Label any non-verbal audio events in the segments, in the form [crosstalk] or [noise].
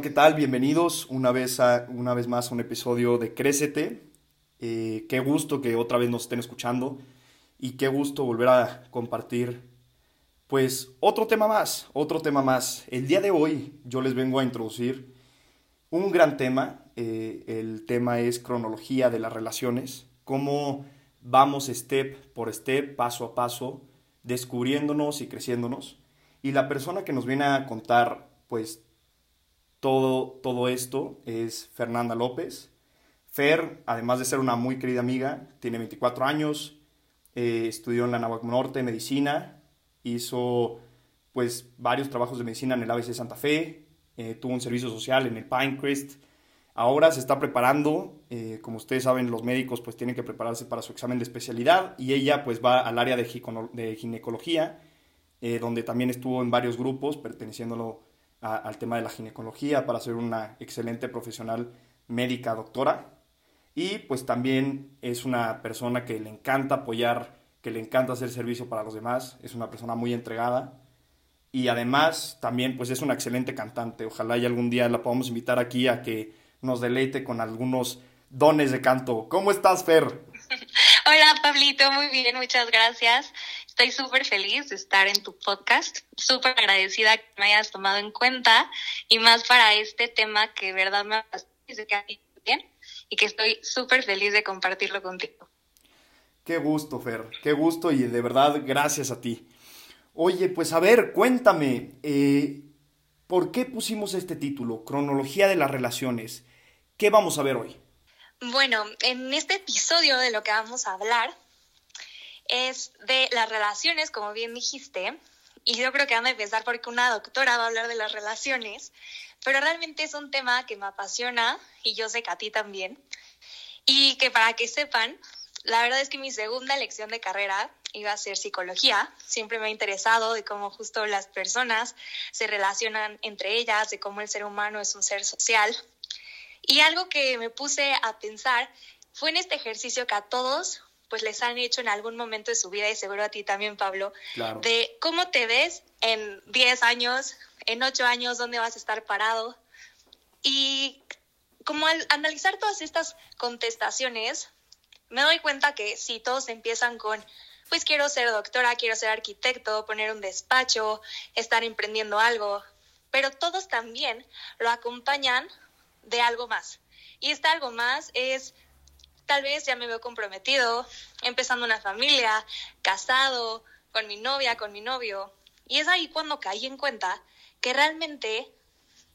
¿qué tal? Bienvenidos una vez, a, una vez más a un episodio de Crécete. Eh, qué gusto que otra vez nos estén escuchando y qué gusto volver a compartir pues otro tema más, otro tema más. El día de hoy yo les vengo a introducir un gran tema. Eh, el tema es cronología de las relaciones, cómo vamos step por step, paso a paso, descubriéndonos y creciéndonos. Y la persona que nos viene a contar pues todo, todo esto es Fernanda López. Fer, además de ser una muy querida amiga, tiene 24 años, eh, estudió en la Nahuac Norte medicina, hizo pues varios trabajos de medicina en el ABC Santa Fe, eh, tuvo un servicio social en el Pinecrest. Ahora se está preparando, eh, como ustedes saben, los médicos pues tienen que prepararse para su examen de especialidad y ella pues va al área de, ginecología, donde también estuvo en varios grupos perteneciéndolo al tema de la ginecología para ser una excelente profesional médica doctora. Y pues también es una persona que le encanta apoyar, que le encanta hacer servicio para los demás, es una persona muy entregada. Y además también pues es una excelente cantante. Ojalá y algún día la podamos invitar aquí a que nos deleite con algunos dones de canto. ¿Cómo estás, Fer? [laughs] Hola, Pablito, muy bien, muchas gracias. Estoy súper feliz de estar en tu podcast, súper agradecida que me hayas tomado en cuenta y más para este tema que de verdad me parece que a ti bien y que estoy súper feliz de compartirlo contigo. Qué gusto, Fer, qué gusto y de verdad gracias a ti. Oye, pues a ver, cuéntame, eh, ¿por qué pusimos este título, Cronología de las Relaciones? ¿Qué vamos a ver hoy? Bueno, en este episodio de lo que vamos a hablar es de las relaciones, como bien dijiste, y yo creo que van a empezar porque una doctora va a hablar de las relaciones, pero realmente es un tema que me apasiona y yo sé que a ti también. Y que para que sepan, la verdad es que mi segunda elección de carrera iba a ser psicología. Siempre me ha interesado de cómo justo las personas se relacionan entre ellas, de cómo el ser humano es un ser social. Y algo que me puse a pensar fue en este ejercicio que a todos pues les han hecho en algún momento de su vida y seguro a ti también, Pablo, de cómo te ves en 10 años, en 8 años, dónde vas a estar parado. Y como al analizar todas estas contestaciones, me doy cuenta que si todos empiezan con, pues quiero ser doctora, quiero ser arquitecto, poner un despacho, estar emprendiendo algo, pero todos también lo acompañan de algo más. Y este algo más es tal vez ya me veo comprometido, empezando una familia, casado, con mi novia, con mi novio. Y es ahí cuando caí en cuenta que realmente,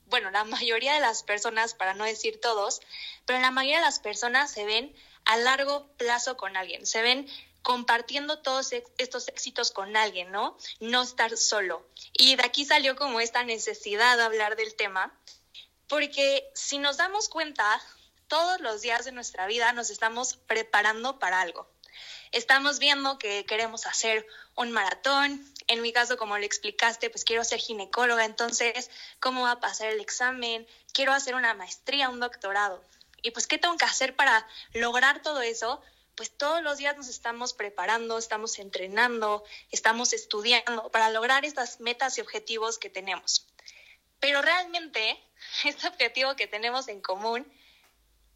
bueno, la mayoría de las personas, para no decir todos, pero la mayoría de las personas se ven a largo plazo con alguien, se ven compartiendo todos estos éxitos con alguien, ¿no? No estar solo. Y de aquí salió como esta necesidad de hablar del tema, porque si nos damos cuenta, todos los días de nuestra vida nos estamos preparando para algo. Estamos viendo que queremos hacer un maratón. En mi caso, como le explicaste, pues quiero ser ginecóloga, entonces, ¿cómo va a pasar el examen? Quiero hacer una maestría, un doctorado. Y pues, ¿qué tengo que hacer para lograr todo eso? Pues todos los días nos estamos preparando, estamos entrenando, estamos estudiando para lograr estas metas y objetivos que tenemos. Pero realmente, [laughs] este objetivo que tenemos en común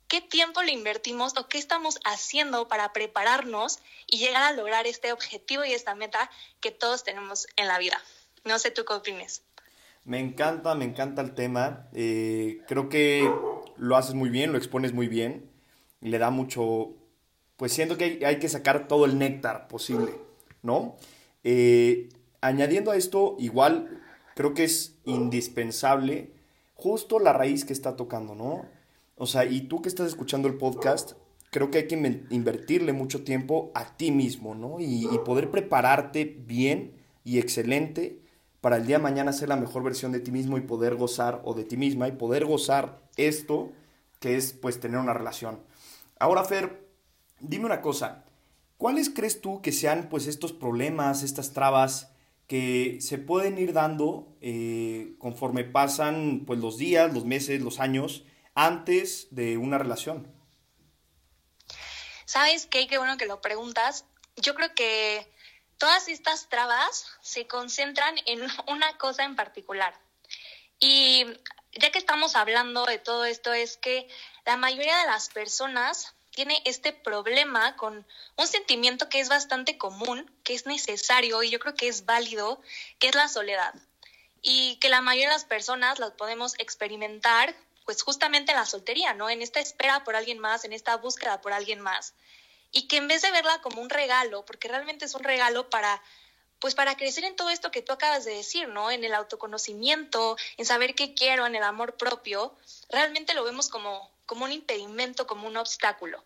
qué tiempo le invertimos o qué estamos haciendo para prepararnos y llegar a lograr este objetivo y esta meta que todos tenemos en la vida. No sé tú qué opinas. Me encanta, me encanta el tema. Eh, creo que lo haces muy bien, lo expones muy bien. Y le da mucho, pues siento que hay, que sacar todo el néctar posible, ¿no? Eh, añadiendo a esto, igual creo que es indispensable justo la raíz que está tocando, ¿no? O sea, y tú que estás escuchando el podcast, creo que hay que invertirle mucho tiempo a ti mismo, ¿no? Y, poder prepararte bien y excelente para el día de mañana ser la mejor versión de ti mismo y poder gozar, o de ti misma, y poder gozar esto que es pues tener una relación. Ahora, Fer, dime una cosa, ¿cuáles crees tú que sean pues estos problemas, estas trabas que se pueden ir dando eh, conforme pasan pues los días, los meses, los años antes de una relación? ¿Sabes qué? Qué bueno que lo preguntas. Yo creo que todas estas trabas se concentran en [laughs] una cosa en particular. Y ya que estamos hablando de todo esto, es que la mayoría de las personas tiene este problema con un sentimiento que es bastante común, que es necesario y yo creo que es válido, que es la soledad. Y que la mayoría de las personas las podemos experimentar pues justamente en la soltería, ¿no? En esta espera por alguien más, en esta búsqueda por alguien más. Y que en vez de verla como un regalo, porque realmente es un regalo para pues para crecer en todo esto que tú acabas de decir, ¿no? En el autoconocimiento, en saber qué quiero, en el amor propio, realmente lo vemos como, como un impedimento, como un obstáculo.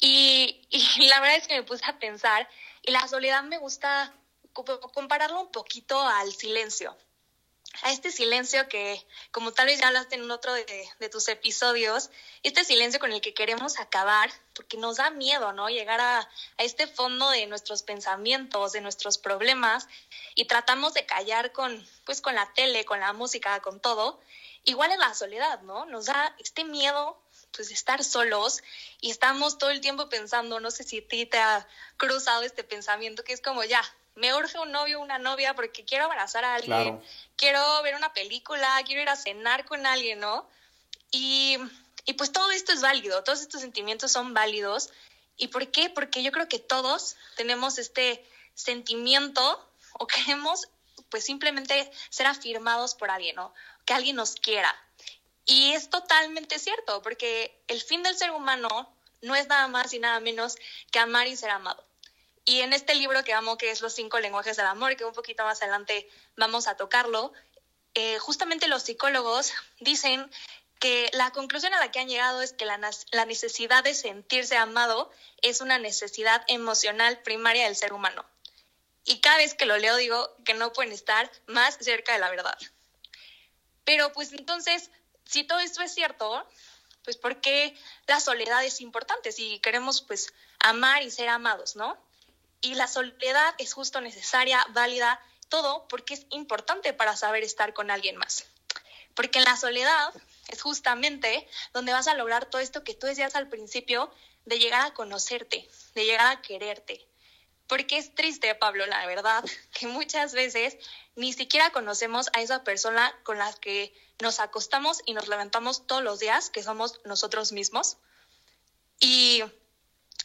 Y, [laughs] y la verdad es que me puse a pensar, y la soledad me gusta compararlo un poquito al silencio a este silencio que, como tal vez ya hablaste en otro de, tus episodios, este silencio con el que queremos acabar, porque nos da miedo, ¿no? Llegar a, a, este fondo de nuestros pensamientos, de nuestros problemas, y tratamos de callar con, pues, con la tele, con la música, con todo. Igual en la soledad, ¿no? Nos da este miedo, pues, estar solos, y estamos todo el tiempo pensando, no sé si a te ha cruzado este pensamiento, que es como, ya, me urge un novio o una novia porque quiero abrazar a alguien, quiero ver una película, quiero ir a cenar con alguien, ¿no? Y, y pues todo esto es válido, todos estos sentimientos son válidos. ¿Y por qué? Porque yo creo que todos tenemos este sentimiento o queremos pues simplemente ser afirmados por alguien, ¿no? Que alguien nos quiera. Y es totalmente cierto, porque el fin del ser humano no es nada más y nada menos que amar y ser amado. Y en este libro que amo, que es Los cinco lenguajes del amor, que un poquito más adelante vamos a tocarlo, eh, justamente los psicólogos dicen que la conclusión a la que han llegado es que la, la, necesidad de sentirse amado es una necesidad emocional primaria del ser humano. Y cada vez que lo leo digo que no pueden estar más cerca de la verdad. Pero pues entonces, si todo esto es cierto, pues ¿por qué la soledad es importante? Si queremos pues amar y ser amados, ¿no? Y la soledad es justo necesaria, válida, todo porque es importante para saber estar con alguien más. Porque en la soledad es justamente donde vas a lograr todo esto que tú decías al principio, de llegar a conocerte, de llegar a quererte. Porque es triste, Pablo, la verdad, [laughs] que muchas veces ni siquiera conocemos a esa persona con la que nos acostamos y nos levantamos todos los días, que somos nosotros mismos. Y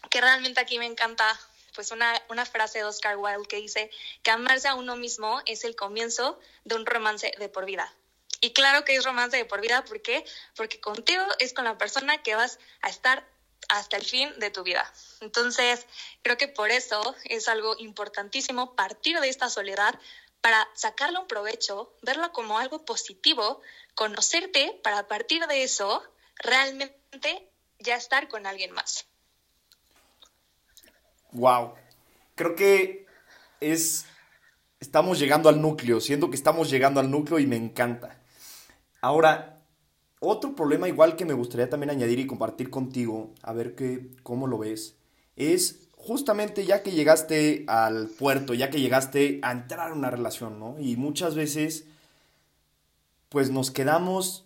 que realmente aquí me encanta pues una, una frase de Oscar Wilde que dice que amarse a uno mismo es el comienzo de un romance de por vida. Y claro que es romance de por vida, ¿por qué? Porque contigo es con la persona que vas a estar hasta el fin de tu vida. Entonces, creo que por eso es algo importantísimo partir de esta soledad para sacarle un provecho, verlo como algo positivo, conocerte para partir de eso realmente ya estar con alguien más. Wow. Creo que es. Estamos llegando al núcleo. Siento que estamos llegando al núcleo y me encanta. Ahora, otro problema igual que me gustaría también añadir y compartir contigo, a ver qué, cómo lo ves, es justamente ya que llegaste al puerto, ya que llegaste a entrar en una relación, ¿no? Y muchas veces, pues nos quedamos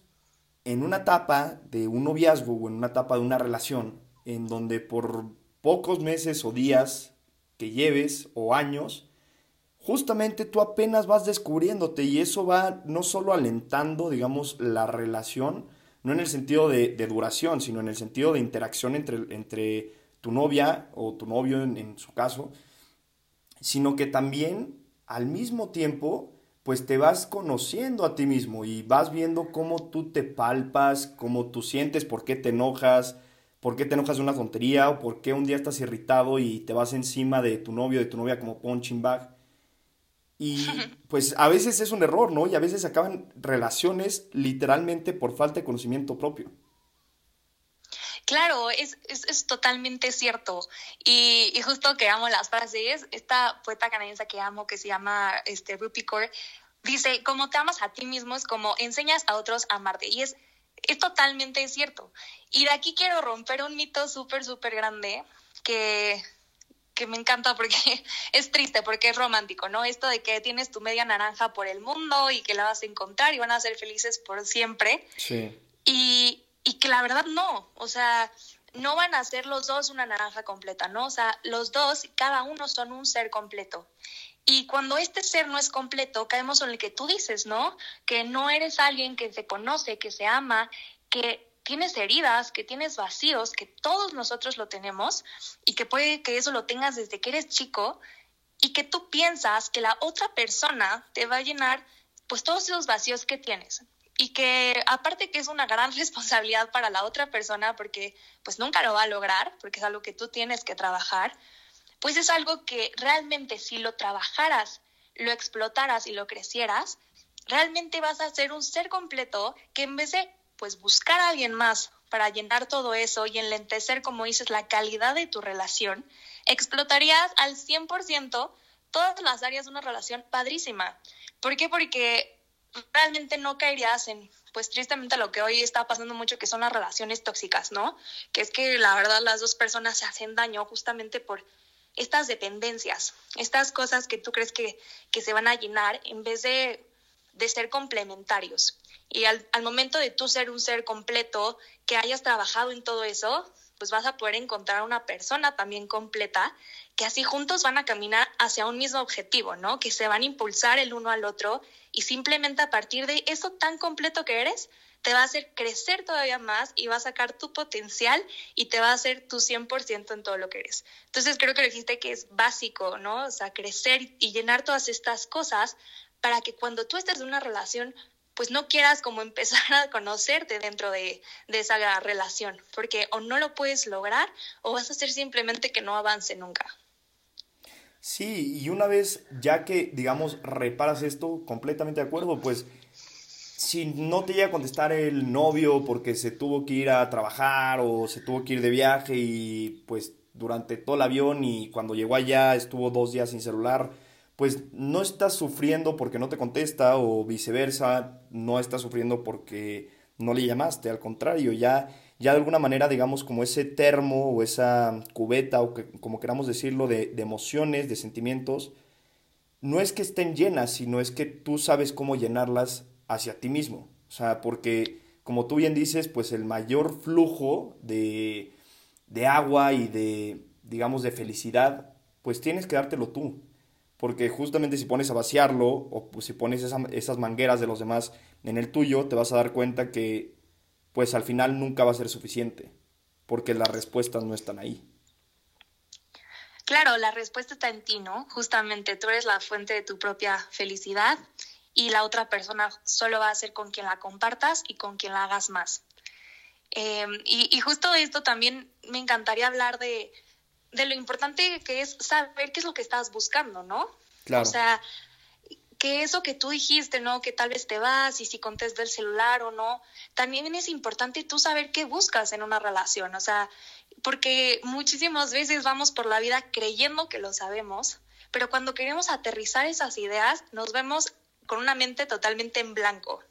en una etapa de un noviazgo o en una etapa de una relación en donde por pocos meses o días que lleves o años, justamente tú apenas vas descubriéndote y eso va no solo alentando, digamos, la relación, no en el sentido de, duración, sino en el sentido de interacción entre, entre tu novia o tu novio en, en su caso, sino que también al mismo tiempo pues te vas conociendo a ti mismo y vas viendo cómo tú te palpas, cómo tú sientes, por qué te enojas, por qué te enojas de una tontería o por qué un día estás irritado y te vas encima de tu novio, de tu novia como punching bag. Y [laughs] pues a veces es un error, ¿no? Y a veces acaban relaciones literalmente por falta de conocimiento propio. Claro, es, es, totalmente cierto. Y, y, justo que amo las frases, esta poeta canadiense que amo, que se llama este, Rupi Kaur, dice, como te amas a ti mismo es como enseñas a otros a amarte. Y es es totalmente cierto. Y de aquí quiero romper un mito súper, súper grande que, que me encanta porque [laughs] es triste, porque es romántico, ¿no? Esto de que tienes tu media naranja por el mundo y que la vas a encontrar y van a ser felices por siempre. Sí. Y, y que la verdad no, o sea, no van a ser los dos una naranja completa, ¿no? O sea, los dos, cada uno son un ser completo. Y cuando este ser no es completo, caemos en el que tú dices, ¿no? Que no eres alguien que se conoce, que se ama, que tienes heridas, que tienes vacíos, que todos nosotros lo tenemos y que puede que eso lo tengas desde que eres chico y que tú piensas que la otra persona te va a llenar pues todos esos vacíos que tienes y que aparte que es una gran [laughs] responsabilidad para la otra persona porque pues nunca lo va a lograr porque es algo que tú tienes que trabajar, pues es algo que realmente si lo trabajaras, lo explotaras y lo crecieras, realmente vas a ser un ser completo que en vez de pues buscar a alguien más para llenar todo eso y enlentecer, como dices, la calidad de tu relación, explotarías al 100% todas las áreas de una relación padrísima. ¿Por qué? Porque realmente no caerías en, pues tristemente lo que hoy está pasando mucho, que son las relaciones tóxicas, ¿no? Que es que la verdad las dos personas se hacen daño justamente por estas dependencias, estas cosas que tú crees que, que se van a llenar en vez de, de ser complementarios. Y al, al, momento de tú ser un ser completo, que hayas trabajado en todo eso, pues vas a poder encontrar una persona también completa, que así juntos van a caminar hacia un mismo objetivo, ¿no? Que se van a impulsar el uno al otro y simplemente a partir de eso tan completo que eres, te va a hacer crecer todavía más y va a sacar tu potencial y te va a hacer tu 100% en todo lo que eres. Entonces creo que lo dijiste que es básico, ¿no? O sea, crecer y llenar todas estas cosas para que cuando tú estés en una relación pues no quieras como [laughs] empezar a conocerte dentro de, de, esa relación, porque o no lo puedes lograr o vas a hacer simplemente que no avance nunca. Sí, y una vez ya que, digamos, reparas esto, completamente de acuerdo, pues si no te llega a contestar el novio porque se tuvo que ir a trabajar o se tuvo que ir de viaje y pues durante todo el avión y cuando llegó allá estuvo dos días sin celular, pues no estás sufriendo porque no te contesta o viceversa, no estás sufriendo porque no le llamaste, al contrario, ya, ya de alguna manera, digamos, como ese termo o esa cubeta o que, como queramos decirlo, de, de emociones, de sentimientos, no es que estén llenas, sino es que tú sabes cómo llenarlas hacia ti mismo. O sea, porque como tú bien dices, pues el mayor flujo de, de agua y de, digamos, de felicidad, pues tienes que dártelo tú porque justamente si pones a vaciarlo o si pones esas mangueras de los demás en el tuyo, te vas a dar cuenta que pues al final nunca va a ser suficiente, porque las respuestas no están ahí. Claro, la respuesta está en ti, ¿no? Justamente tú eres la fuente de tu propia felicidad y la otra persona solo va a ser con quien la compartas y con quien la hagas más. Eh, y, y justo esto también me encantaría hablar de, de lo importante que es saber qué es lo que estás buscando, ¿no? Claro. O sea, que eso que tú dijiste, ¿no? Que tal vez te vas y si contestas el celular o no, también es importante tú saber qué buscas en una relación, o sea, porque muchísimas veces vamos por la vida creyendo que lo sabemos, pero cuando queremos aterrizar esas ideas, nos vemos con una mente totalmente en blanco.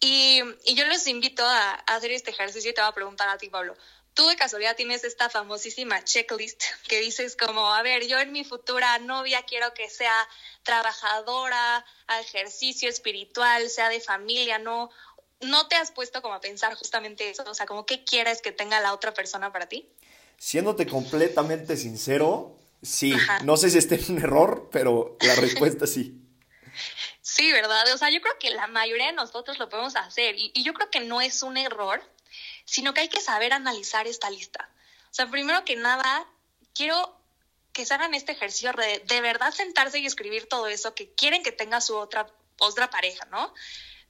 Y, y yo les invito a, a hacer este ejercicio y te voy a preguntar a ti, Pablo tú de casualidad tienes esta famosísima checklist que dices como, a ver, yo en mi futura novia quiero que sea trabajadora, a ejercicio espiritual, sea de familia, no, no te has puesto como a pensar justamente eso, o sea, como qué quieres que tenga la otra persona para ti. Siéndote completamente sincero, sí, no sé si esté en un error, pero la respuesta sí. Sí, ¿verdad? O sea, yo creo que la mayoría de nosotros lo podemos hacer y, yo creo que no es un error, sino que hay que saber analizar esta lista. O sea, primero que nada, quiero que se hagan este ejercicio de de verdad sentarse y escribir todo eso que quieren que tenga su otra, otra pareja, ¿no?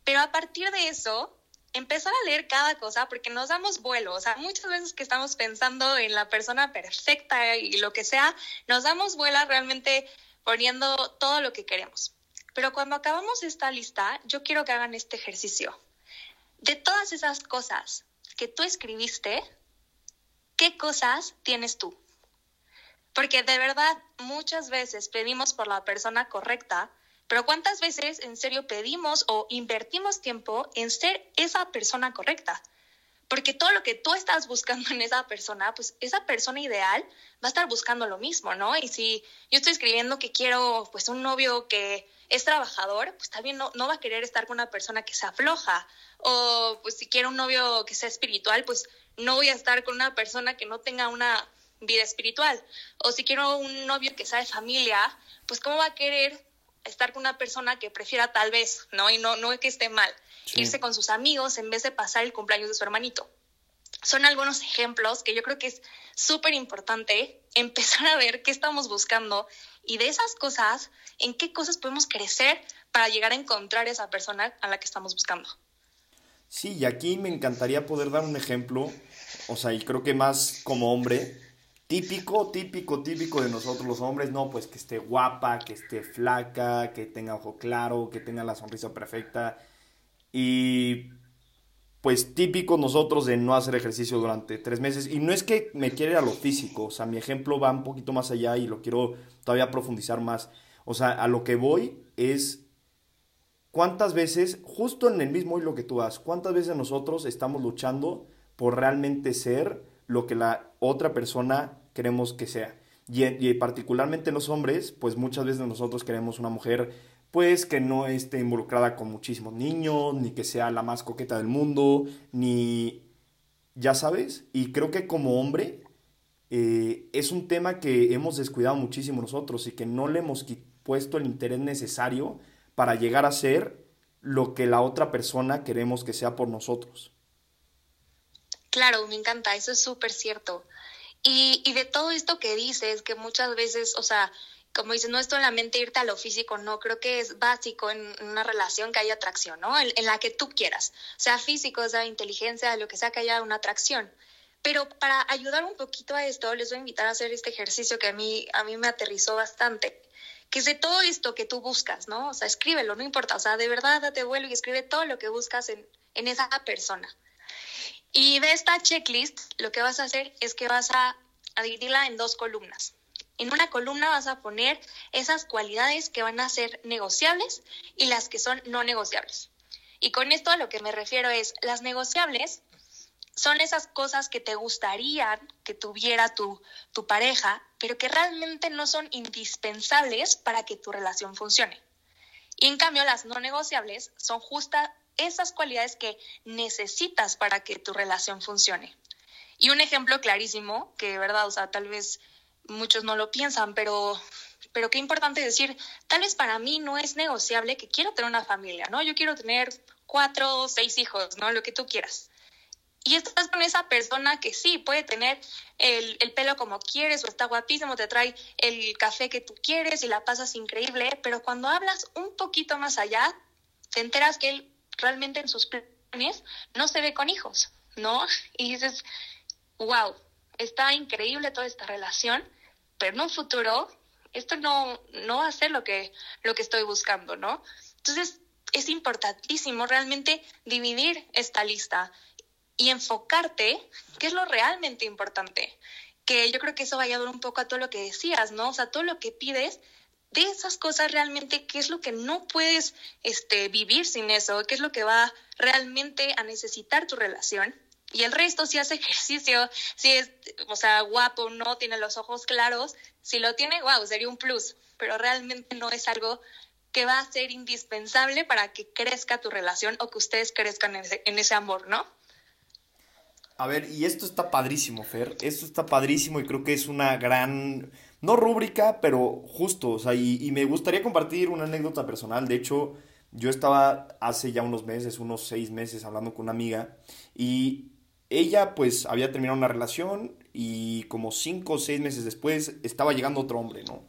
Pero a partir de eso, empezar a leer cada cosa porque nos damos vuelo. O sea, muchas veces que estamos pensando en la persona perfecta y lo que sea, nos damos vuelo realmente poniendo todo lo que queremos. Pero cuando acabamos esta lista, yo quiero que hagan este ejercicio. De todas esas cosas que tú escribiste, ¿qué cosas tienes tú? Porque de verdad muchas veces pedimos por la persona correcta, pero ¿cuántas veces en serio pedimos o invertimos tiempo en ser esa persona correcta? Porque todo lo que tú estás buscando en esa persona, pues esa persona ideal va a estar buscando lo mismo, ¿no? Y si yo estoy escribiendo que quiero pues un novio que es trabajador, pues también no, no va a querer estar con una persona que se afloja. O pues si quiero un novio que sea espiritual, pues no voy a estar con una persona que no tenga una vida espiritual. O si quiero un novio que sea de familia, pues cómo va a querer estar con una persona que prefiera tal vez, ¿no? Y no, no es que esté mal, irse con sus amigos en vez de pasar el cumpleaños de su hermanito. Son algunos ejemplos que yo creo que es súper importante empezar a ver qué estamos buscando y de esas cosas, en qué cosas podemos crecer para llegar a encontrar esa persona a la que estamos buscando. Sí, y aquí me encantaría poder dar un ejemplo, o sea, y creo que más como hombre, típico, típico, típico de nosotros los hombres, no, pues que esté guapa, que esté flaca, que tenga ojo claro, que tenga la sonrisa perfecta. Y pues típico nosotros de no hacer ejercicio durante tres meses. Y no es que me quiera a lo físico, o sea, mi ejemplo va un poquito más allá y lo quiero todavía profundizar más. O sea, a lo que voy es cuántas veces, justo en el mismo hilo que tú has, cuántas veces nosotros estamos luchando por realmente ser lo que la otra persona queremos que sea. Y, particularmente los hombres, pues muchas veces nosotros queremos una mujer pues que no esté involucrada con muchísimos niños, ni que sea la más coqueta del mundo, ni... ya sabes, y creo que como hombre eh, es un tema que hemos descuidado muchísimo nosotros y que no le hemos puesto el interés necesario para llegar a ser lo que la otra persona queremos que sea por nosotros. Claro, me encanta, eso es súper cierto. Y, y de todo esto que dices, que muchas veces, o sea, como dices, no es solamente irte a lo físico, no, creo que es básico en una relación que haya atracción, ¿no? En, la que tú quieras, sea físico, sea inteligencia, lo que sea, que haya una atracción. Pero para ayudar un poquito a esto, les voy a invitar a hacer este ejercicio que a mí, a mí me aterrizó bastante, que es de todo esto que tú buscas, ¿no? O sea, escríbelo, no importa, o sea, de verdad date vuelo y escribe todo lo que buscas en, en esa persona. Y de esta checklist, lo que vas a hacer es que vas a, dividirla en dos columnas. En una columna vas a poner esas cualidades que van a ser negociables y las que son no negociables. Y con esto a lo que me refiero es, las negociables son esas cosas que te gustarían que tuviera tu, tu pareja, pero que realmente no son indispensables para que tu relación funcione. Y en cambio, las no negociables son justa, esas cualidades que necesitas para que tu relación funcione. Y un ejemplo clarísimo, que de verdad, o sea, tal vez muchos no lo piensan, pero, pero qué importante decir, tal vez para mí no es negociable que quiero tener una familia, ¿no? Yo quiero tener cuatro o seis hijos, ¿no? Lo que tú quieras. Y estás con esa persona que sí, puede tener el, el, pelo como quieres o está guapísimo, te trae el café que tú quieres y la pasas increíble, pero cuando hablas un poquito más allá, te enteras que él realmente en sus planes no se ve con hijos, ¿no? [laughs] Y dices, wow, está increíble toda esta relación, pero en un futuro esto no, no va a ser lo que, lo que estoy buscando, ¿no? Entonces, es importantísimo realmente dividir esta lista y enfocarte qué es lo realmente importante. Que yo creo que eso va a ayudar un poco a todo lo que decías, ¿no? O sea, todo lo que pides de esas cosas realmente qué es lo que no puedes este, vivir sin eso, qué es lo que va realmente a necesitar tu relación. Y el resto, si hace [laughs] ejercicio, si es, o sea, guapo, no tiene los ojos claros, si lo tiene, wow, sería un plus, pero realmente no es algo que va a ser indispensable para que crezca tu relación o que ustedes crezcan en ese, en ese amor, ¿no? A ver, y esto está padrísimo, Fer, esto está padrísimo y creo que es una gran no rúbrica, pero justo, o sea, y, me gustaría compartir una anécdota personal. De hecho, yo estaba hace ya unos meses, unos seis meses, hablando con una amiga y ella pues había terminado una relación y como cinco o seis meses después estaba llegando otro hombre, ¿no?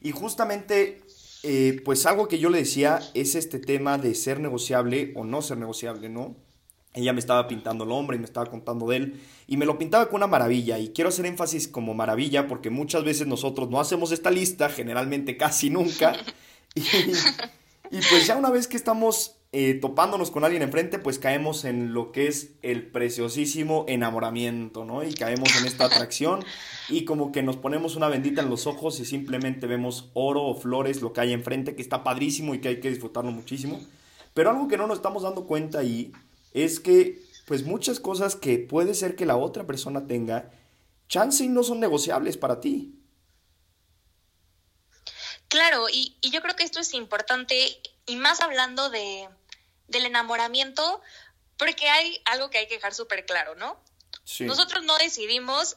Y justamente, eh, pues algo que yo le decía es este tema de ser negociable o no ser negociable, ¿no? Ella me estaba pintando el hombre y me estaba contando de él y me lo pintaba con una maravilla y quiero hacer énfasis como maravilla porque muchas veces nosotros no hacemos esta lista, generalmente casi nunca. [laughs] Y, pues ya una vez que estamos eh, topándonos con alguien enfrente, pues caemos en lo que es el preciosísimo enamoramiento, ¿no? Y caemos en esta atracción y como que nos ponemos una bendita en los ojos y simplemente vemos oro o flores, lo que hay enfrente, que está padrísimo y que hay que disfrutarlo muchísimo. Pero algo que no nos estamos dando cuenta ahí es que pues muchas cosas que puede ser que la otra persona tenga, chance y no son negociables para ti. Claro, y, yo creo que esto es importante, y más hablando de, del enamoramiento, porque hay algo que hay que dejar súper claro, ¿no? Nosotros no decidimos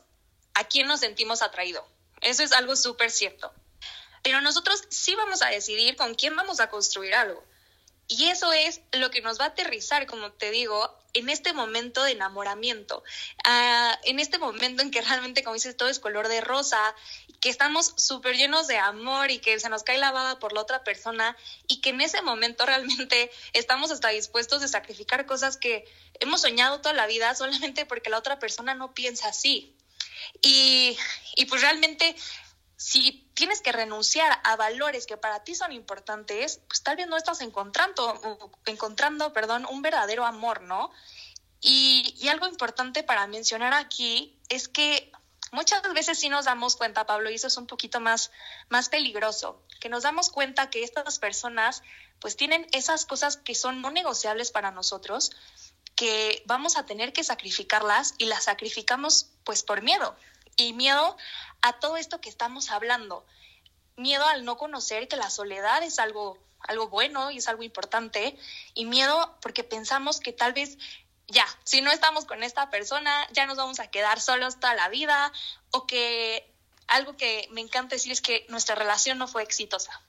a quién nos sentimos atraído. Eso es algo súper cierto. Pero nosotros sí vamos a decidir con quién vamos a construir algo. Y eso es lo que nos va a aterrizar, como te digo, en este momento de enamoramiento, ah, en este momento en que realmente, como dices, todo es color de rosa, que estamos súper llenos de amor y que se nos cae la baba por la otra persona y que en ese momento realmente [laughs] estamos hasta dispuestos de sacrificar cosas que hemos soñado toda la vida solamente porque la otra persona no piensa así. Y, y pues realmente si tienes que renunciar a valores que para ti son importantes, pues tal vez no estás encontrando, encontrando, perdón, un verdadero amor, ¿no? Y, y algo importante para mencionar aquí es que muchas veces sí nos damos cuenta, Pablo, y eso es un poquito más, más peligroso, que nos damos cuenta que estas personas pues tienen esas cosas que son no negociables para nosotros, que vamos a tener que sacrificarlas y las sacrificamos pues por miedo. Y miedo a todo esto que estamos hablando. Miedo al no conocer que la soledad es algo, algo bueno y es algo importante. Y miedo porque pensamos que tal vez ya, si no estamos con esta persona, ya nos vamos a quedar solos toda la vida. O que algo que me encanta decir es que nuestra relación no fue exitosa.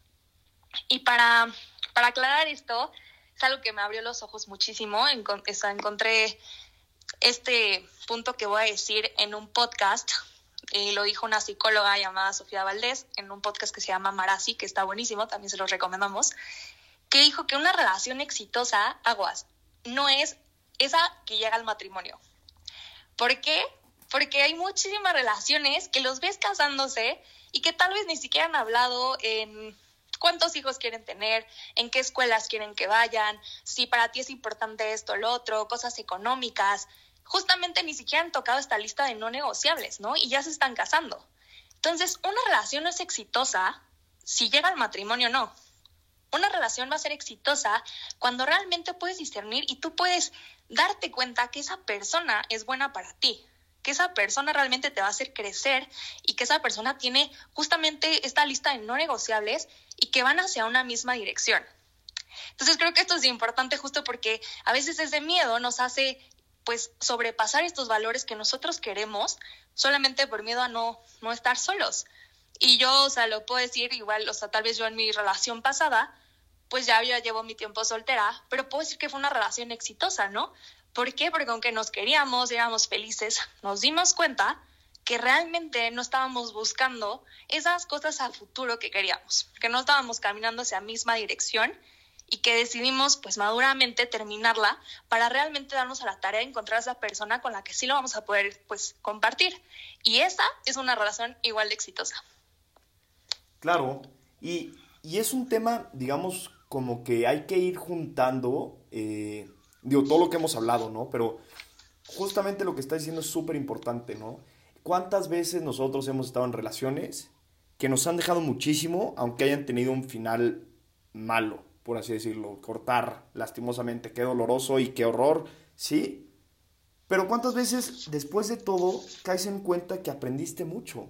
Y para, para aclarar esto, es algo que me abrió los ojos muchísimo. Encontré este punto que voy a decir en un podcast y lo dijo una psicóloga llamada Sofía Valdés en un podcast que se llama Marasi, que está buenísimo, también se los recomendamos, que dijo que una relación exitosa, aguas, no es esa que llega al matrimonio. ¿Por qué? Porque hay muchísimas relaciones que los ves casándose y que tal vez ni siquiera han hablado en cuántos hijos quieren tener, en qué escuelas quieren que vayan, si para ti es importante esto o lo otro, cosas económicas, justamente ni siquiera han tocado esta lista de no negociables, ¿no? Y ya se están casando. Entonces, una relación no es exitosa si llega al matrimonio no. Una relación va a ser exitosa cuando realmente puedes discernir y tú puedes darte cuenta que esa persona es buena para ti, que esa persona realmente te va a hacer crecer y que esa persona tiene justamente esta lista de no negociables y que van hacia una misma dirección. Entonces creo que esto es importante justo porque a veces ese miedo nos hace pues sobrepasar estos valores que nosotros queremos solamente por miedo a no, no estar solos. Y yo, o sea, lo puedo decir igual, o sea, tal vez yo en mi relación pasada, pues ya yo llevo mi tiempo soltera, pero puedo decir que fue una relación exitosa, ¿no? ¿Por qué? Porque aunque nos queríamos, éramos felices, [laughs] nos dimos cuenta que realmente no estábamos buscando esas cosas a futuro que queríamos, que no estábamos caminando hacia la misma dirección y que decidimos pues maduramente terminarla para realmente darnos a la tarea de encontrar a esa persona con la que sí lo vamos a poder pues compartir. Y esa es una relación igual de exitosa. Claro, y, es un tema, digamos, como que hay que ir juntando, eh, digo, todo lo que hemos hablado, ¿no? Pero justamente lo que está diciendo es súper importante, ¿no? ¿Cuántas veces nosotros hemos estado en relaciones que nos han dejado muchísimo, aunque hayan tenido un final malo? por así decirlo, cortar lastimosamente, qué doloroso y qué horror, sí. Pero cuántas veces después de todo caes en cuenta que aprendiste mucho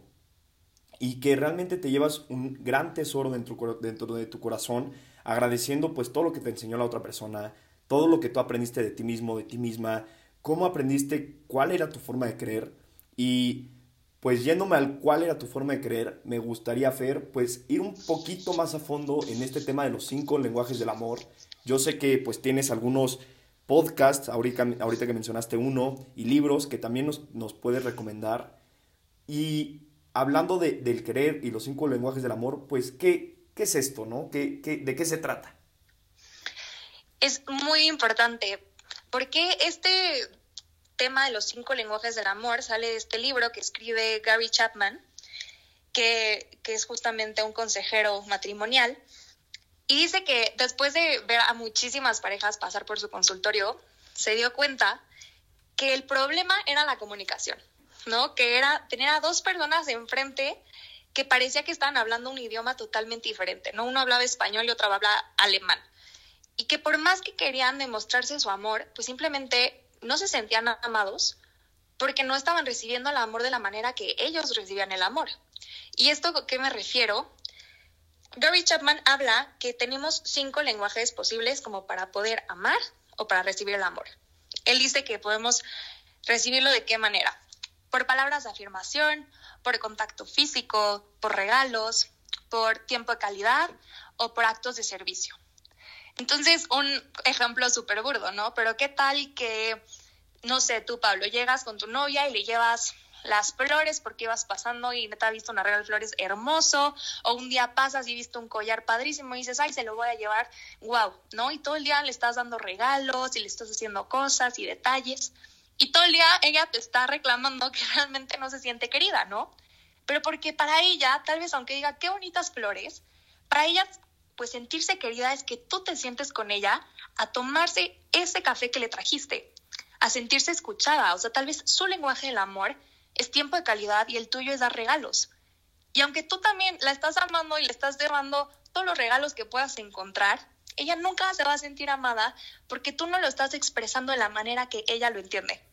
y que realmente te llevas un gran tesoro dentro, dentro de tu corazón, agradeciendo pues todo lo que te enseñó la otra persona, todo lo que tú aprendiste de ti mismo, de ti misma, cómo aprendiste, cuál era tu forma de creer y pues yéndome al cuál era tu forma de creer, me gustaría, Fer, pues ir un poquito más a fondo en este tema de los cinco lenguajes del amor. Yo sé que pues tienes algunos podcasts, ahorita, que mencionaste uno, y libros que también nos, nos puedes recomendar. Y hablando de, del querer y los cinco lenguajes del amor, pues, ¿qué, qué es esto, no? ¿Qué, de qué se trata? Es muy importante, porque este tema de los cinco lenguajes del amor sale de este libro que escribe Gary Chapman, que, que es justamente un consejero matrimonial. Y dice que después de ver a muchísimas parejas pasar por su consultorio, se dio cuenta que el problema era la comunicación, ¿no? Que era tener a dos personas enfrente que parecía que estaban hablando un idioma totalmente diferente, ¿no? Uno hablaba español y otro hablaba alemán. Y que por más que querían demostrarse su amor, pues simplemente no se sentían amados porque no estaban recibiendo el amor de la manera que ellos recibían el amor. ¿Y esto a qué me refiero? Gary Chapman habla que tenemos cinco lenguajes posibles como para poder amar o para recibir el amor. Él dice que podemos recibirlo de qué manera. Por palabras de afirmación, por contacto físico, por regalos, por tiempo de calidad o por actos de servicio. Entonces, un ejemplo súper burdo, ¿no? Pero ¿qué tal que, no sé, tú, Pablo, llegas con tu novia y le llevas las flores porque ibas pasando y te ha visto un arreglo de flores hermoso, o un día pasas y viste un collar padrísimo y dices, ay, se lo voy a llevar, wow, ¿no? Y todo el día le estás dando regalos y le estás haciendo cosas y detalles, y todo el día ella te está reclamando que [laughs] realmente no se siente querida, ¿no? Pero porque para ella, tal vez aunque diga qué bonitas flores, para ella, pues sentirse querida es que tú te sientes con ella a tomarse ese café que le trajiste, a sentirse escuchada, o sea, tal vez su lenguaje del amor es tiempo de calidad y el tuyo es dar regalos. Y aunque tú también la estás amando y le estás llevando todos los regalos que puedas encontrar, ella nunca se va a sentir amada porque tú no lo estás expresando de la manera que ella lo entiende.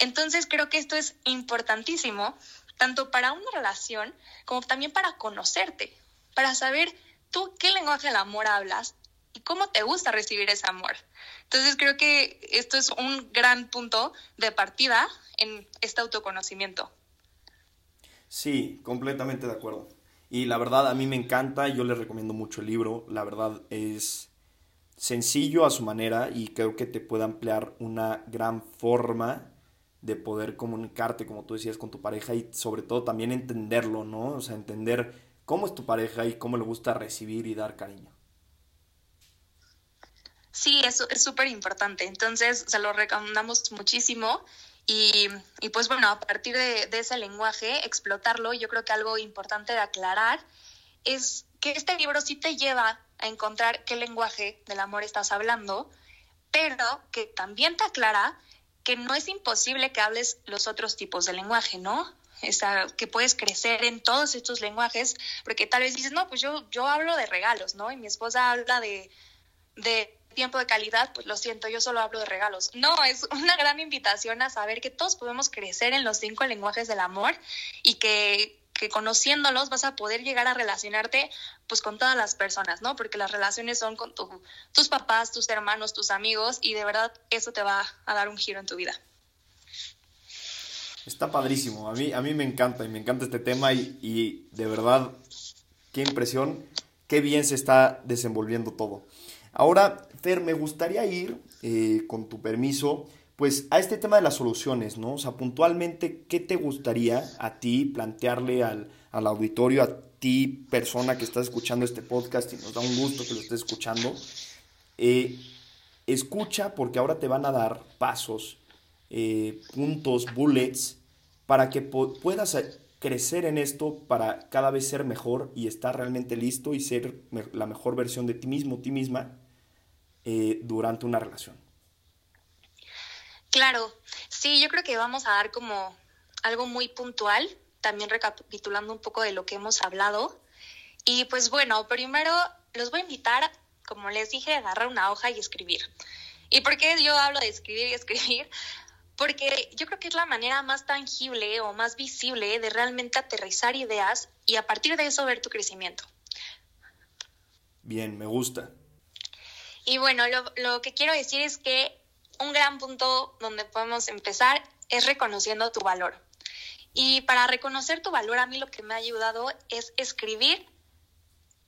Entonces creo que esto es importantísimo, tanto para una relación como también para conocerte, para saber tú qué lenguaje del amor hablas y cómo te gusta recibir ese amor. Entonces creo que esto es un gran punto de partida en este autoconocimiento. Sí, completamente de acuerdo. Y la verdad a mí me encanta, yo les recomiendo mucho el libro, la verdad es sencillo a su manera y creo que te puede ampliar una gran forma de poder comunicarte, como tú decías, con tu pareja y sobre todo también entenderlo, ¿no? O sea, entender cómo es tu pareja y cómo le gusta recibir y dar cariño. Sí, eso es súper importante. Entonces, se lo recomendamos muchísimo. Y, y pues bueno, a partir de, de, ese lenguaje, explotarlo, yo creo que algo importante de aclarar es que este libro sí te lleva a encontrar qué lenguaje del amor estás hablando, pero que también te aclara que no es imposible que hables los otros tipos de lenguaje, ¿no? que puedes crecer en todos estos lenguajes, porque tal vez dices, no, pues yo, yo hablo de regalos, ¿no? Y mi esposa habla de, de tiempo de calidad, pues lo siento, yo solo hablo de regalos. No, es [laughs] una gran invitación a saber que todos podemos crecer en los cinco lenguajes del amor y que, que conociéndolos vas a poder llegar a relacionarte pues con todas las personas, ¿no? Porque las relaciones son con tu, tus papás, tus hermanos, tus amigos y de verdad eso te va a dar un giro en tu vida. Está padrísimo, a mí, a mí me encanta y me encanta este tema y, y de verdad, qué impresión, qué bien se está desenvolviendo todo. Ahora, Fer, me gustaría ir, eh, con tu permiso, pues a este tema de las soluciones, ¿no? O sea, puntualmente, ¿qué te gustaría a ti plantearle al, al auditorio, a ti, persona que estás escuchando este podcast y nos da un gusto que lo estés escuchando? Eh, escucha porque ahora te van a dar pasos, eh, puntos, bullets, para que puedas crecer en esto para cada vez ser mejor y estar realmente listo y ser la mejor versión de ti mismo, ti misma, eh, durante una relación. Claro, sí, yo creo que vamos a dar como algo muy puntual, también recapitulando un poco de lo que hemos hablado. Y pues bueno, primero los voy a invitar, como les dije, a agarrar una hoja y escribir. ¿Y por qué yo hablo de escribir y escribir? porque yo creo que es la manera más tangible o más visible de realmente aterrizar ideas y a partir de eso ver tu crecimiento. Bien, me gusta. Y bueno, lo, que quiero decir es que un gran punto donde podemos empezar es reconociendo tu valor. Y para reconocer tu valor, a mí lo que me ha ayudado es escribir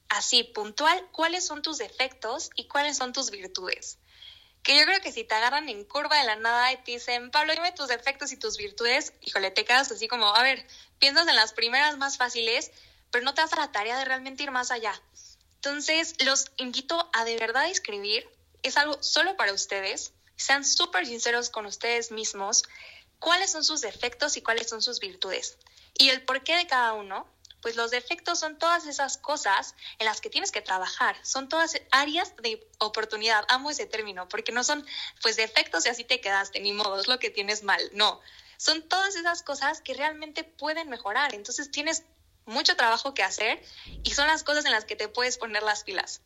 así, puntual, cuáles son tus defectos y cuáles son tus virtudes. Que yo creo que si te agarran en curva de la nada y te dicen, Pablo, dime tus defectos y tus virtudes, híjole, te quedas así como, a ver, piensas en las primeras más fáciles, pero no te das a la tarea de realmente ir más allá. Entonces, los invito a de verdad escribir, es algo solo para ustedes, sean súper sinceros con ustedes mismos, cuáles son sus defectos y cuáles son sus virtudes, y el porqué de cada uno, pues los defectos son todas esas cosas en las que tienes que trabajar, son todas áreas de oportunidad. Amo ese término, porque no son pues defectos y así te quedaste, ni modo, es lo que tienes mal, no. Son todas esas cosas que realmente pueden mejorar. Entonces tienes mucho trabajo que hacer y son las cosas en las que te puedes poner las pilas.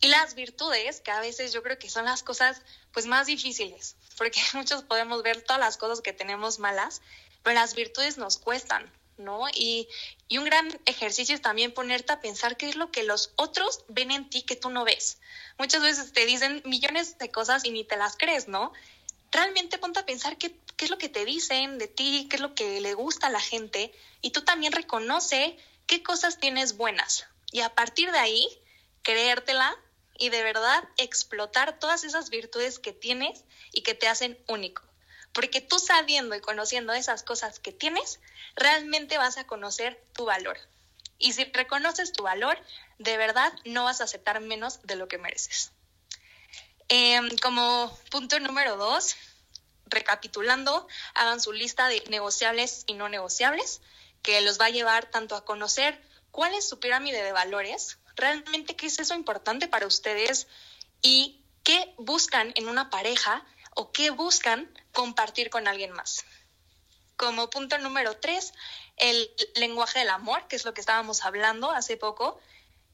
Y las virtudes, que a veces yo creo que son las cosas pues más difíciles, porque [laughs] muchos podemos ver todas las cosas que tenemos malas, pero las virtudes nos cuestan, ¿no? Y, y un gran ejercicio es también ponerte a pensar qué es lo que los otros ven en ti que tú no ves. Muchas veces te dicen millones de cosas y ni te las crees, ¿no? realmente ponte a pensar qué, qué es lo que te dicen de ti, qué es lo que le gusta a la gente y tú también reconoce qué cosas tienes buenas. Y a partir de ahí, creértela y de verdad explotar todas esas virtudes que tienes y que te hacen único. Porque tú sabiendo y conociendo esas cosas que tienes, realmente vas a conocer tu valor. Y si reconoces tu valor, de verdad no vas a aceptar menos de lo que mereces. Em, como punto número dos, recapitulando, hagan su lista de negociables y no negociables, que los va a llevar tanto a conocer cuál es su pirámide de valores, realmente qué es eso importante para ustedes y qué buscan en una pareja o qué buscan compartir con alguien más. Como punto número tres, el lenguaje del amor, que es lo que estábamos hablando hace poco,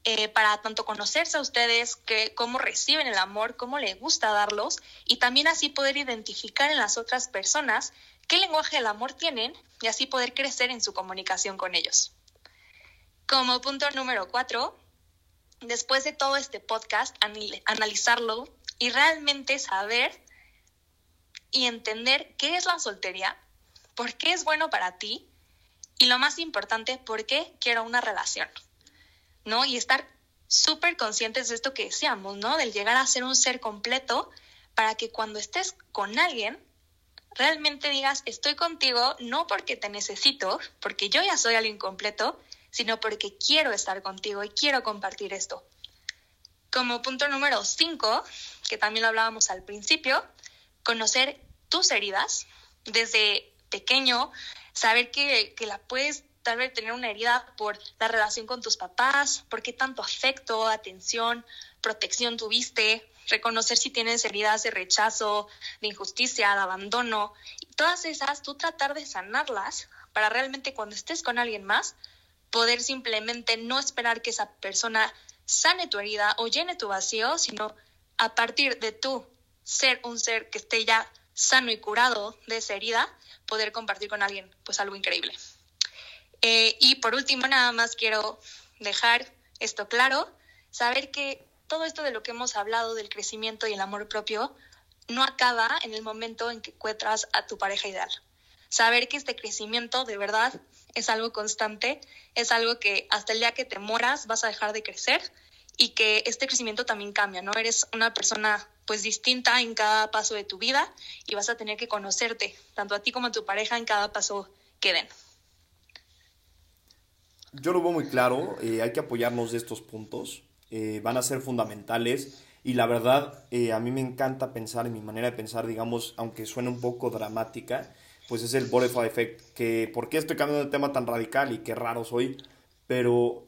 eh, para tanto conocerse a ustedes, que, cómo reciben el amor, cómo les gusta darlos, y también así poder identificar en las otras personas qué lenguaje del amor tienen y así poder crecer en su comunicación con ellos. Como punto número cuatro, después de todo este podcast, analizarlo y realmente saber y entender qué es la soltería, por qué es bueno para ti y lo más importante, por qué quiero una relación, ¿no? Y estar súper conscientes de esto que decíamos, ¿no? Del llegar a ser un ser completo para que cuando estés con alguien, realmente digas, estoy contigo no porque te necesito, porque yo ya soy alguien completo, sino porque quiero estar contigo y quiero compartir esto. Como punto número 5, que también lo hablábamos al principio, conocer tus heridas desde pequeño, saber que, la puedes tal vez tener una herida por la relación con tus papás, por qué tanto afecto, atención, protección tuviste, reconocer si tienes heridas de rechazo, de injusticia, de abandono, y todas esas, tú tratar de sanarlas para realmente cuando estés con alguien más, poder simplemente no esperar que esa persona sane tu herida o llene tu vacío, sino a partir de tú ser un ser que esté ya sano y curado de esa herida, poder compartir con alguien pues algo increíble. Eh, y por último, nada más quiero dejar esto claro, saber que todo esto de lo que hemos hablado del crecimiento y el amor propio no acaba en el momento en que encuentras a tu pareja ideal. Saber que este crecimiento de verdad es algo constante, es algo que hasta el día que te moras vas a dejar de crecer y que este crecimiento también cambia, ¿no? Eres una persona pues distinta en cada paso de tu vida y vas a tener que conocerte, tanto a ti como a tu pareja en cada paso que den. Yo lo veo muy claro, eh, hay que apoyarnos de estos puntos, eh, van a ser fundamentales y la verdad eh, a mí me encanta pensar en mi manera de pensar, digamos, aunque suene un poco dramática, pues es el butterfly effect, que por qué estoy cambiando de tema tan radical y qué raro soy, pero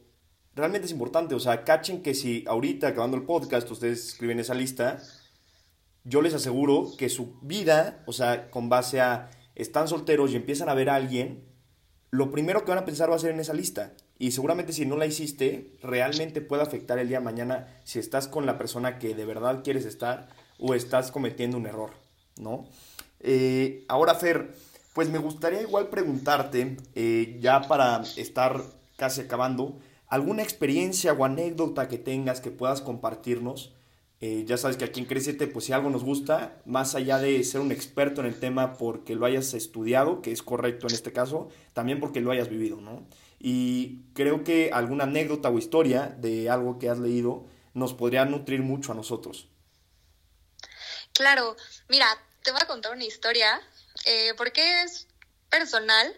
realmente es importante, o sea, cachen que si ahorita acabando el podcast ustedes escriben esa lista, yo les aseguro que su vida, o sea, con base a están solteros y empiezan a ver a alguien, lo primero que van a pensar va a ser en esa lista. Y seguramente si no la hiciste, realmente puede afectar el día de mañana si estás con la persona que de verdad quieres estar o estás cometiendo un error, ¿no? Eh, ahora, Fer, pues me gustaría igual preguntarte, eh, ya para estar casi acabando, alguna experiencia o anécdota que tengas que puedas compartirnos. Eh, ya sabes que aquí en Crecete, pues si algo nos gusta, más allá de ser un experto en el tema porque lo hayas estudiado, que es correcto en este caso, también porque lo hayas vivido, ¿no? Y creo que alguna anécdota o historia de algo que has leído nos podría nutrir mucho a nosotros. Claro, mira, te voy a contar una historia eh, porque es personal.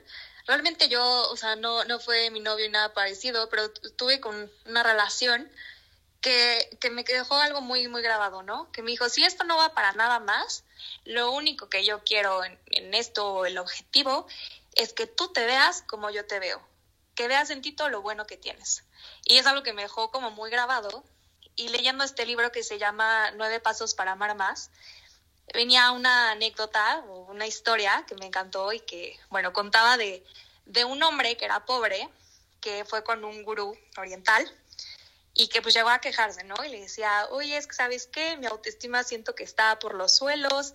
Realmente yo, o sea, no, no fue mi novio y nada parecido, pero tuve con una relación que, que me dejó algo muy, muy grabado, ¿no? Que me dijo, si esto no va para nada más, lo único que yo quiero en, en esto, el objetivo, es que tú te veas como yo te veo, que veas en ti todo lo bueno que tienes. Y es algo que me dejó como muy grabado. Y leyendo este libro que se llama Nueve Pasos para Amar Más, venía una anécdota o una historia que me encantó y que, bueno, contaba de, de un hombre que era pobre, que fue con un gurú oriental y que pues llegó a quejarse, ¿no? Y le decía, oye, es que sabes qué, mi autoestima siento que está por los suelos,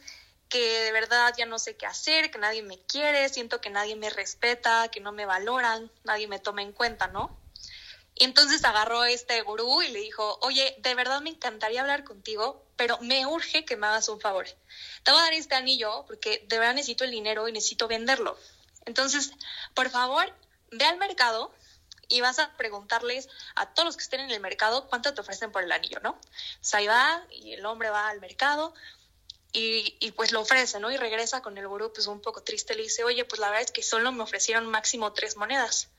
que de verdad ya no sé qué hacer, que nadie me quiere, siento que nadie me respeta, que no me valoran, nadie me toma en cuenta, ¿no? Entonces agarró este gurú y le dijo, oye, de verdad me encantaría hablar contigo, pero me urge que me hagas un favor. Te voy a dar este anillo porque de verdad necesito el dinero y necesito venderlo. Entonces, por favor, ve al mercado y vas a preguntarles a todos los que estén en el mercado cuánto te ofrecen por el anillo, ¿no? Entonces ahí va y el hombre va al mercado y, y, pues lo ofrece, ¿no? Y regresa con el gurú pues un poco triste, le dice, oye, pues la verdad es que solo me ofrecieron máximo tres monedas.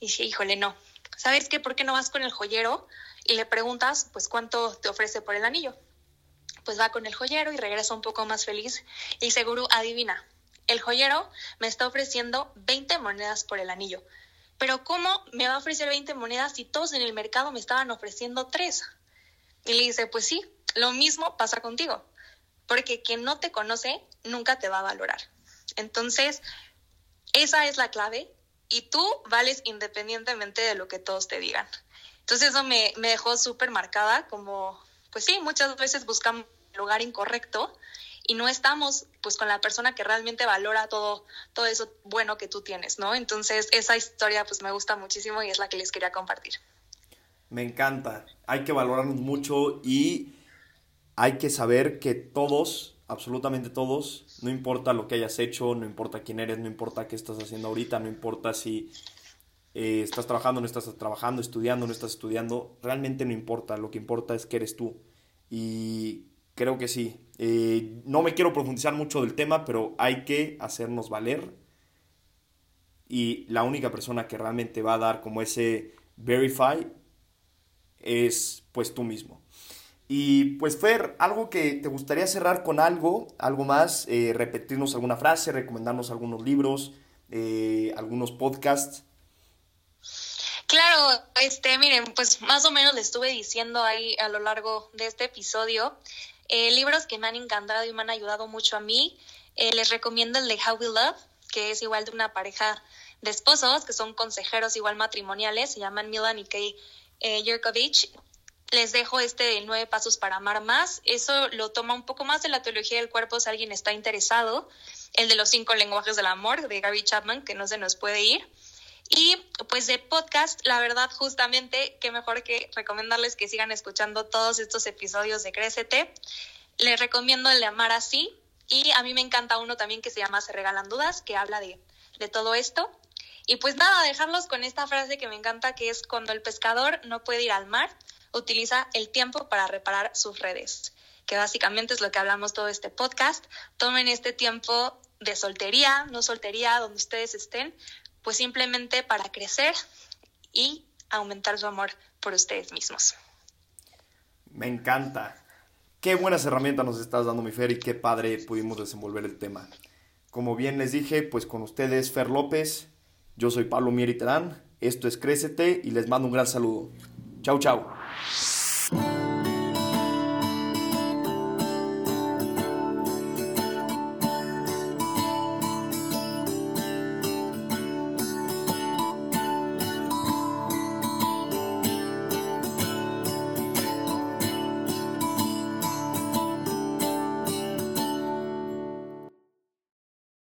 Y dice, híjole, no, ¿sabes qué? ¿Por qué no vas con el joyero y le preguntas, pues, cuánto te ofrece por el anillo? Pues va con el joyero y regresa un poco más feliz y dice, gurú, adivina, el joyero me está ofreciendo 20 monedas por el anillo. Pero ¿cómo me va a ofrecer 20 monedas si todos en el mercado me estaban ofreciendo 3? Y le dice, pues sí, lo mismo pasa contigo, porque quien no te conoce nunca te va a valorar. Entonces, esa es la clave y tú vales independientemente de lo que todos te digan. Entonces eso me, me dejó súper marcada como, pues sí, muchas veces buscamos el lugar incorrecto y no estamos pues con la persona que realmente valora todo, todo eso bueno que tú tienes, ¿no? Entonces esa historia pues me gusta muchísimo y es la que les quería compartir. Me encanta, hay que valorarnos mucho y hay que saber que todos, absolutamente todos, no importa lo que hayas hecho, no importa quién eres, no importa qué estás haciendo ahorita, no importa si eh, estás trabajando, no estás trabajando, estudiando, no estás estudiando, realmente no importa, lo que importa es que eres tú. Y creo que sí. Eh, no me quiero profundizar mucho del tema, pero hay que hacernos valer. Y la única persona que realmente va a dar como ese verify es pues tú mismo. Y pues Fer, algo que te gustaría cerrar con algo, algo más, eh, repetirnos alguna frase, recomendarnos algunos libros, eh, algunos podcasts. Claro, este, miren, pues más o menos le estuve diciendo ahí a lo largo de este episodio, eh, libros que me han encantado y me han ayudado mucho a mí. les recomiendo el de How We Love, que es igual de una pareja de esposos, que son consejeros igual matrimoniales, se llaman Milan y Kay Yerkovich les dejo este de nueve pasos para amar más. Eso lo toma un poco más de la teología del cuerpo si alguien está interesado. El de los cinco lenguajes del amor de Gary Chapman, que no se nos puede ir. Y pues de podcast, la verdad, justamente, qué mejor que recomendarles que sigan escuchando todos estos episodios de Crécete. Les recomiendo el de Amar así. Y a mí me encanta uno también que se llama Se regalan dudas, que habla de, de todo esto. Y pues nada, dejarlos con esta frase que me encanta, que es cuando el pescador no puede ir al mar, utiliza el tiempo para reparar sus redes, que básicamente es lo que hablamos todo este podcast. Tomen este tiempo de soltería, no soltería, donde ustedes estén, pues simplemente para crecer y aumentar su amor por ustedes mismos. Me encanta. Qué buenas herramientas nos estás dando, mi Fer, y qué padre pudimos desenvolver el tema. Como bien les dije, pues con ustedes Fer López, yo soy Pablo Mieriterán, esto es Crécete y les mando un gran saludo. Chau, chau. Música